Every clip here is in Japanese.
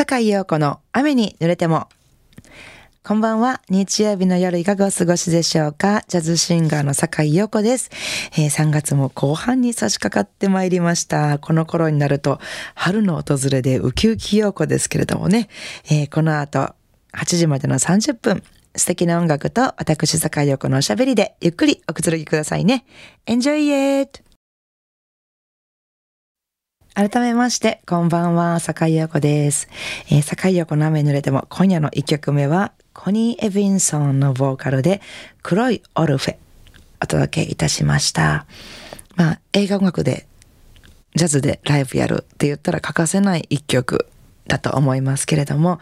坂井陽子の雨に濡れても。こんばんは。日曜日の夜いかがお過ごしでしょうか？ジャズシンガーの坂井陽子です、えー、3月も後半に差し掛かってまいりました。この頃になると春の訪れでウキウキ陽子ですけれどもね、えー、この後8時までの30分、素敵な音楽と私坂井陽子のおしゃべりでゆっくりおくつろぎくださいね。Enjoy it! 改めまして、こんばんは、坂井陽子です。えー、坂井陽子の雨濡れても、今夜の一曲目は、コニー・エヴィンソンのボーカルで、黒いオルフェ、お届けいたしました。まあ、映画音楽で、ジャズでライブやるって言ったら欠かせない一曲だと思いますけれども、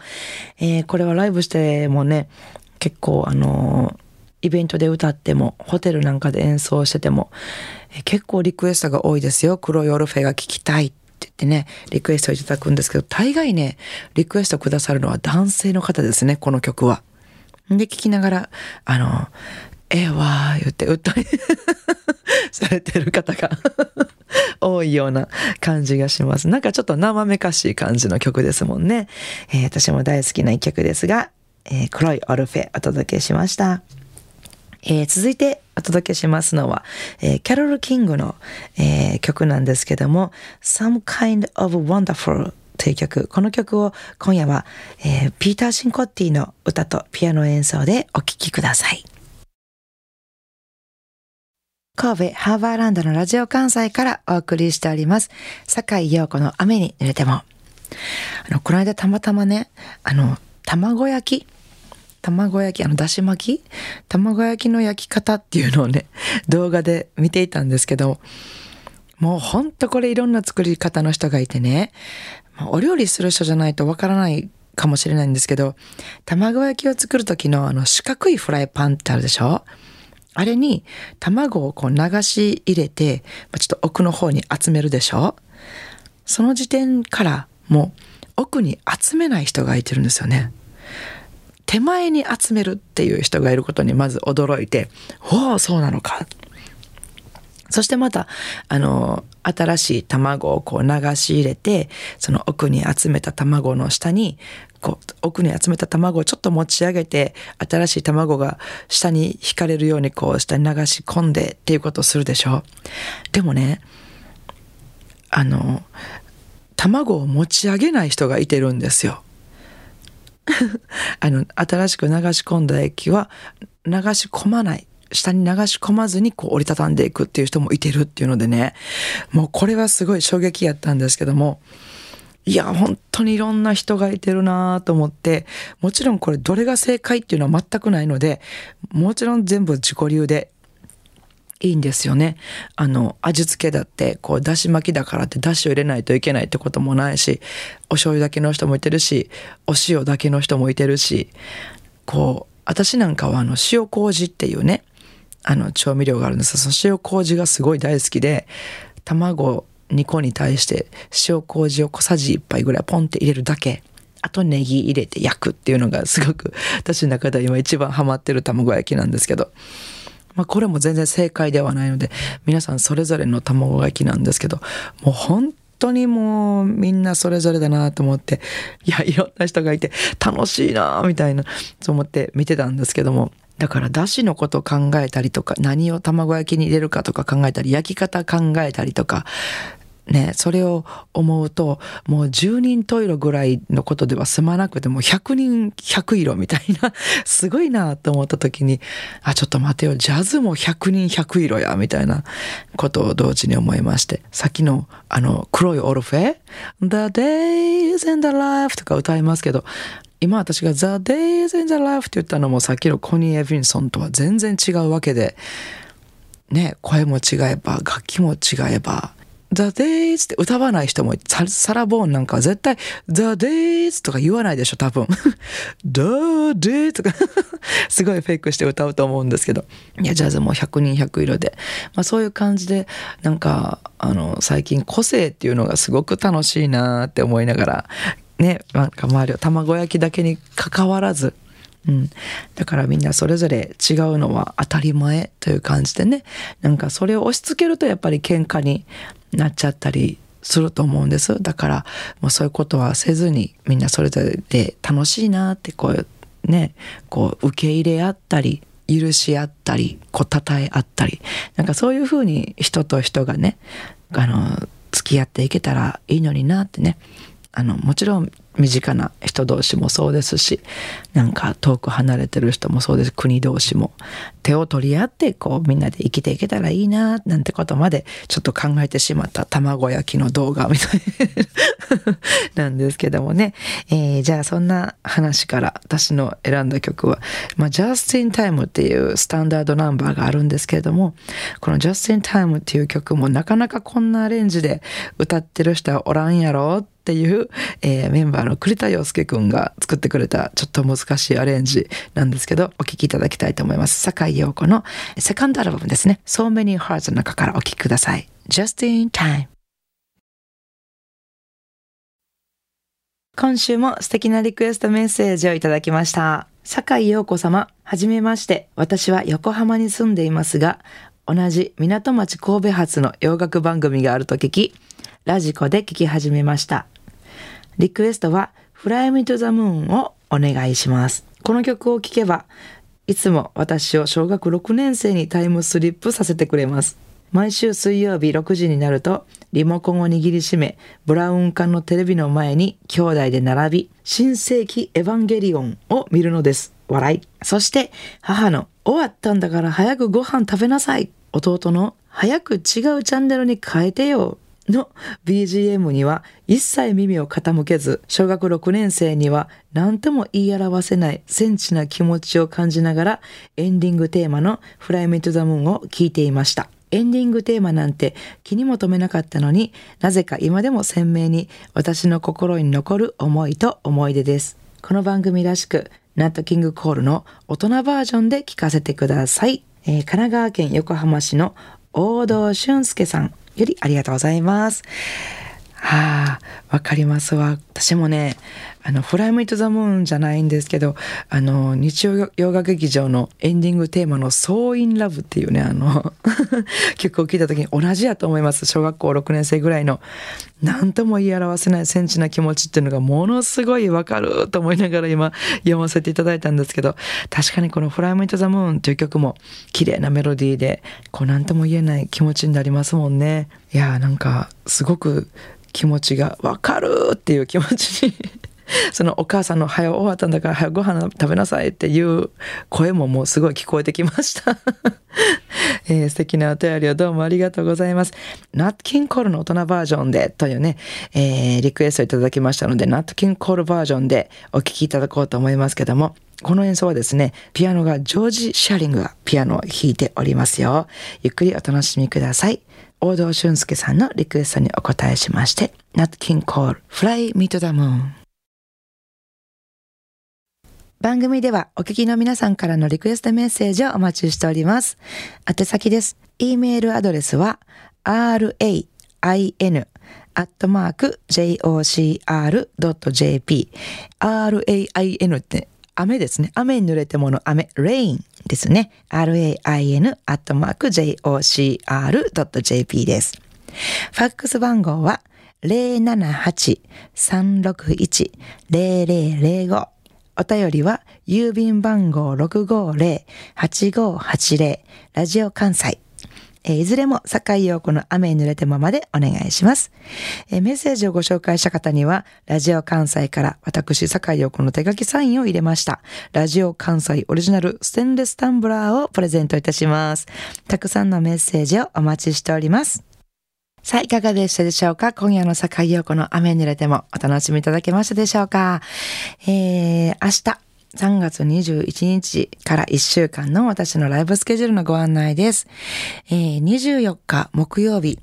えー、これはライブしてもね、結構あのーイベントで歌っても、ホテルなんかで演奏してても、結構リクエストが多いですよ。黒いオルフェが聴きたいっって言ってね、リクエストをいただくんですけど、大概ね、リクエストくださるのは男性の方ですね、この曲は。で、聞きながら、あの、ええわー言って歌い されてる方が 多いような感じがします。なんかちょっと生めかしい感じの曲ですもんね。えー、私も大好きな一曲ですが、えー、黒いオルフェお届けしました。えー、続いてお届けしますのは、えー、キャロル・キングの、えー、曲なんですけども、Some Kind of Wonderful という曲。この曲を今夜は、えー、ピーター・シンコッティの歌とピアノ演奏でお聴きください。神戸ハーバーランドのラジオ関西からお送りしております。坂井陽子の雨に濡れても。あの、この間たまたまね、あの、卵焼き卵焼き、あの、だし巻き？卵焼きの焼き方っていうのをね、動画で見ていたんですけど、もうほんとこれいろんな作り方の人がいてね、お料理する人じゃないとわからないかもしれないんですけど、卵焼きを作る時のあの四角いフライパンってあるでしょ？あれに卵をこう流し入れて、ちょっと奥の方に集めるでしょ？その時点からもう奥に集めない人がいてるんですよね。手前に集めるっていう人がいることにまず驚いて、おお、そうなのか。そしてまた、あの、新しい卵をこう流し入れて、その奥に集めた卵の下に、こう、奥に集めた卵をちょっと持ち上げて、新しい卵が下に引かれるようにこう下に流し込んでっていうことをするでしょう。でもね、あの、卵を持ち上げない人がいてるんですよ。あの、新しく流し込んだ液は流し込まない。下に流し込まずにこう折りたたんでいくっていう人もいてるっていうのでね、もうこれはすごい衝撃やったんですけども、いや、本当にいろんな人がいてるなと思って、もちろんこれどれが正解っていうのは全くないので、もちろん全部自己流でいいんですよね。あの、味付けだって、こう、だし巻きだからってだしを入れないといけないってこともないし、お醤油だけの人もいてるし、お塩だけの人もいてるし、こう、私なんかはあの、塩麹っていうね、あの、調味料があるんですその塩麹がすごい大好きで、卵2個に対して塩麹を小さじ1杯ぐらいポンって入れるだけ。あとネギ入れて焼くっていうのがすごく私の中では今一番ハマってる卵焼きなんですけど。まあ、これも全然正解ではないので、皆さんそれぞれの卵焼きなんですけど、もう本当にもうみんなそれぞれだなと思って、いや、いろんな人がいて楽しいなみたいな、そう思って見てたんですけども、だからだしのこと考えたりとか、何を卵焼きに入れるかとか考えたり、焼き方考えたりとか、ね、それを思うと、もう10人十色ぐらいのことでは済まなくても100人100色みたいな、すごいなと思った時に、あ、ちょっと待てよ、ジャズも100人100色や、みたいなことを同時に思いまして、さっきのあの黒いオルフェ ?The Days in the Life とか歌いますけど、今私が The Days in the Life って言ったのもさっきのコニー・エヴィンソンとは全然違うわけで、ね、声も違えば、楽器も違えば、The Days って歌わない人もササラ・ボーンなんか絶対 The Days とか言わないでしょ、多分。The Days とか すごいフェイクして歌うと思うんですけど。いや、ジャズも100人100色で。まあそういう感じで、なんか、あの、最近個性っていうのがすごく楽しいなって思いながら、ね、なんか周りを卵焼きだけに関わらず、うん。だからみんなそれぞれ違うのは当たり前という感じでね。なんかそれを押し付けるとやっぱり喧嘩になっちゃったりすると思うんです。だから、もうそういうことはせずに、みんなそれぞれで楽しいなってこうね、こう受け入れ合ったり、許し合ったり、こう称え合ったり、なんかそういうふうに人と人がね、あの、付き合っていけたらいいのになってね、あの、もちろん身近な人同士もそうですしなんか遠く離れてる人もそうです国同士も手を取り合ってこうみんなで生きていけたらいいななんてことまでちょっと考えてしまった卵焼きの動画みたいなんですけどもね、えー、じゃあそんな話から私の選んだ曲は、まあ、Just in Time っていうスタンダードナンバーがあるんですけれどもこの Just in Time っていう曲もなかなかこんなアレンジで歌ってる人はおらんやろってっていう、えー、メンバーの栗田洋介くんが作ってくれたちょっと難しいアレンジなんですけど、お聴きいただきたいと思います。坂井陽子のセカンドアルバムですね。So Many Hearts の中からお聴きください。Just in Time 今週も素敵なリクエストメッセージをいただきました。坂井陽子様、はじめまして。私は横浜に住んでいますが、同じ港町神戸発の洋楽番組があると聞き、ラジコで聞き始めました。リクエストは Fly Me to the Moon をお願いします。この曲を聴けば、いつも私を小学6年生にタイムスリップさせてくれます。毎週水曜日6時になると、リモコンを握りしめ、ブラウン管のテレビの前に兄弟で並び、新世紀エヴァンゲリオンを見るのです。笑い。そして、母の、終わったんだから早くご飯食べなさい。弟の、早く違うチャンネルに変えてよ。の BGM には一切耳を傾けず、小学6年生には何とも言い表せないセンチな気持ちを感じながらエンディングテーマの Fly Me to the Moon を聴いていました。エンディングテーマなんて気にも留めなかったのになぜか今でも鮮明に私の心に残る思いと思い出です。この番組らしく、ナットキングコールの大人バージョンで聞かせてください。えー、神奈川県横浜市の大堂俊介さんよりありがとうございます。はあ、わかりますわ。私もね、あの、フライムイトザムーンじゃないんですけど、あの、日曜洋画劇場のエンディングテーマの So in Love っていうね、あの 曲を聴いた時に同じやと思います。小学校6年生ぐらいの、何とも言い表せないセンチな気持ちっていうのがものすごいわかると思いながら今読ませていただいたんですけど、確かにこのフライムイトザムーンっていう曲も綺麗なメロディーで、こう何とも言えない気持ちになりますもんね。いやーなんか、すごく気持ちがわかるっていう気持ちにそのお母さんの「早終わったんだから早ご飯食べなさい」っていう声ももうすごい聞こえてきました えー、素敵なお便りをどうもありがとうございます。ナッキンコールの大人バージョンでというね、えー、リクエストいただきましたので、ナッキンコールバージョンでお聴きいただこうと思いますけども、この演奏はですね、ピアノがジョージ・シャリングがピアノを弾いておりますよ。ゆっくりお楽しみください。大堂俊介さんのリクエストにお答えしまして、ナットキンコール、Fly Me to the Moon。番組ではお聞きの皆さんからのリクエストメッセージをお待ちしております。宛先です。e メールアドレスは rain アットマーク jocr.jp rain って雨ですね。雨に濡れてもの雨、rain ですね。rain アットマーク jocr.jp です。ファックス番号は078-361-0005お便りは、郵便番号650-8580、ラジオ関西。えいずれも、坂井陽子の雨に濡れてままでお願いします、えメッセージをご紹介した方には、ラジオ関西から私、坂井陽子の手書きサインを入れました。ラジオ関西オリジナルステンレスタンブラーをプレゼントいたします。たくさんのメッセージをお待ちしております。さあ、いかがでしたでしょうか？今夜の坂井陽子の雨に濡れてもお楽しみいただけましたでしょうか？えー、明日、3月21日から1週間の私のライブスケジュールのご案内です。えー、24日木曜日、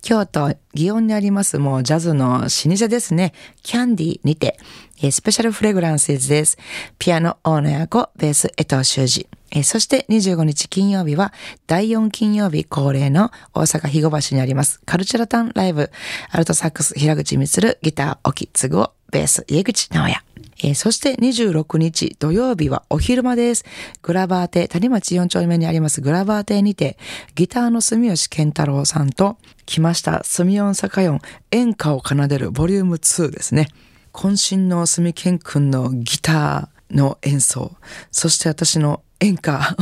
京都祇園にありますもうジャズの老舗ですね。キャンディにて、えー、スペシャルフレグランスです。ピアノ、オーナー役、ベース、江藤修二。えー、そして25日金曜日は第4金曜日恒例の大阪肥後橋にありますカルチュラタンライブ、アルトサックス平口光、ギター、沖継をベース、家口直也。えー、そして26日土曜日はお昼間です。グラバー亭、谷町4丁目にありますグラバー亭にて、ギターの住吉健太郎さんと来ました住音坂4演歌を奏でるボリューム2ですね。渾身の住健くんのギターの演奏、そして私の演歌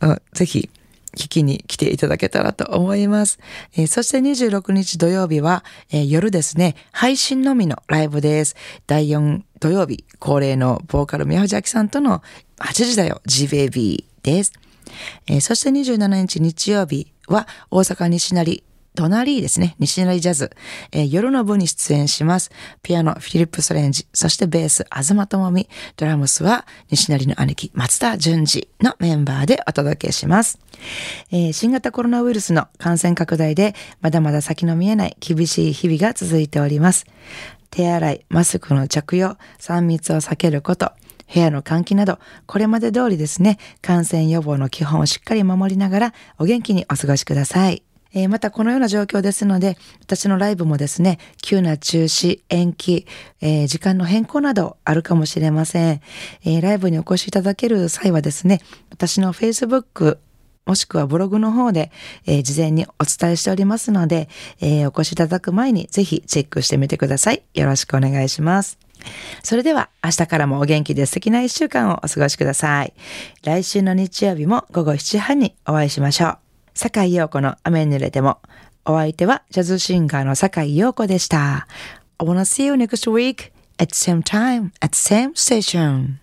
ぜひ聞きに来ていただけたらと思います。えー、そして26日土曜日は、えー、夜ですね、配信のみのライブです。第4土曜日、恒例のボーカル宮藤明さんとの8時だよ、GBAB です。えー、そして27日日曜日は大阪西成ドナリーですね。西成ジャズ、えー、夜の部に出演します。ピアノ、フィリップ・ソレンジ、そしてベース、東智美、ドラムスは西成の兄貴、松田淳二のメンバーでお届けします。えー、新型コロナウイルスの感染拡大で、まだまだ先の見えない厳しい日々が続いております。手洗い、マスクの着用、3密を避けること、部屋の換気など、これまで通りですね、感染予防の基本をしっかり守りながら、お元気にお過ごしください。えー、またこのような状況ですので、私のライブもですね、急な中止、延期、えー、時間の変更などあるかもしれません、えー、ライブにお越しいただける際はですね、私の Facebook、もしくはブログの方で、え、事前にお伝えしておりますので、え、お越しいただく前にぜひチェックしてみてください。よろしくお願いします。それでは明日からもお元気で素敵な一週間をお過ごしください。来週の日曜日も午後7時半にお会いしましょう。坂井陽子の雨濡れても。お相手はジャズシンガーの坂井陽子でした。I wanna see you next week at same time at same station.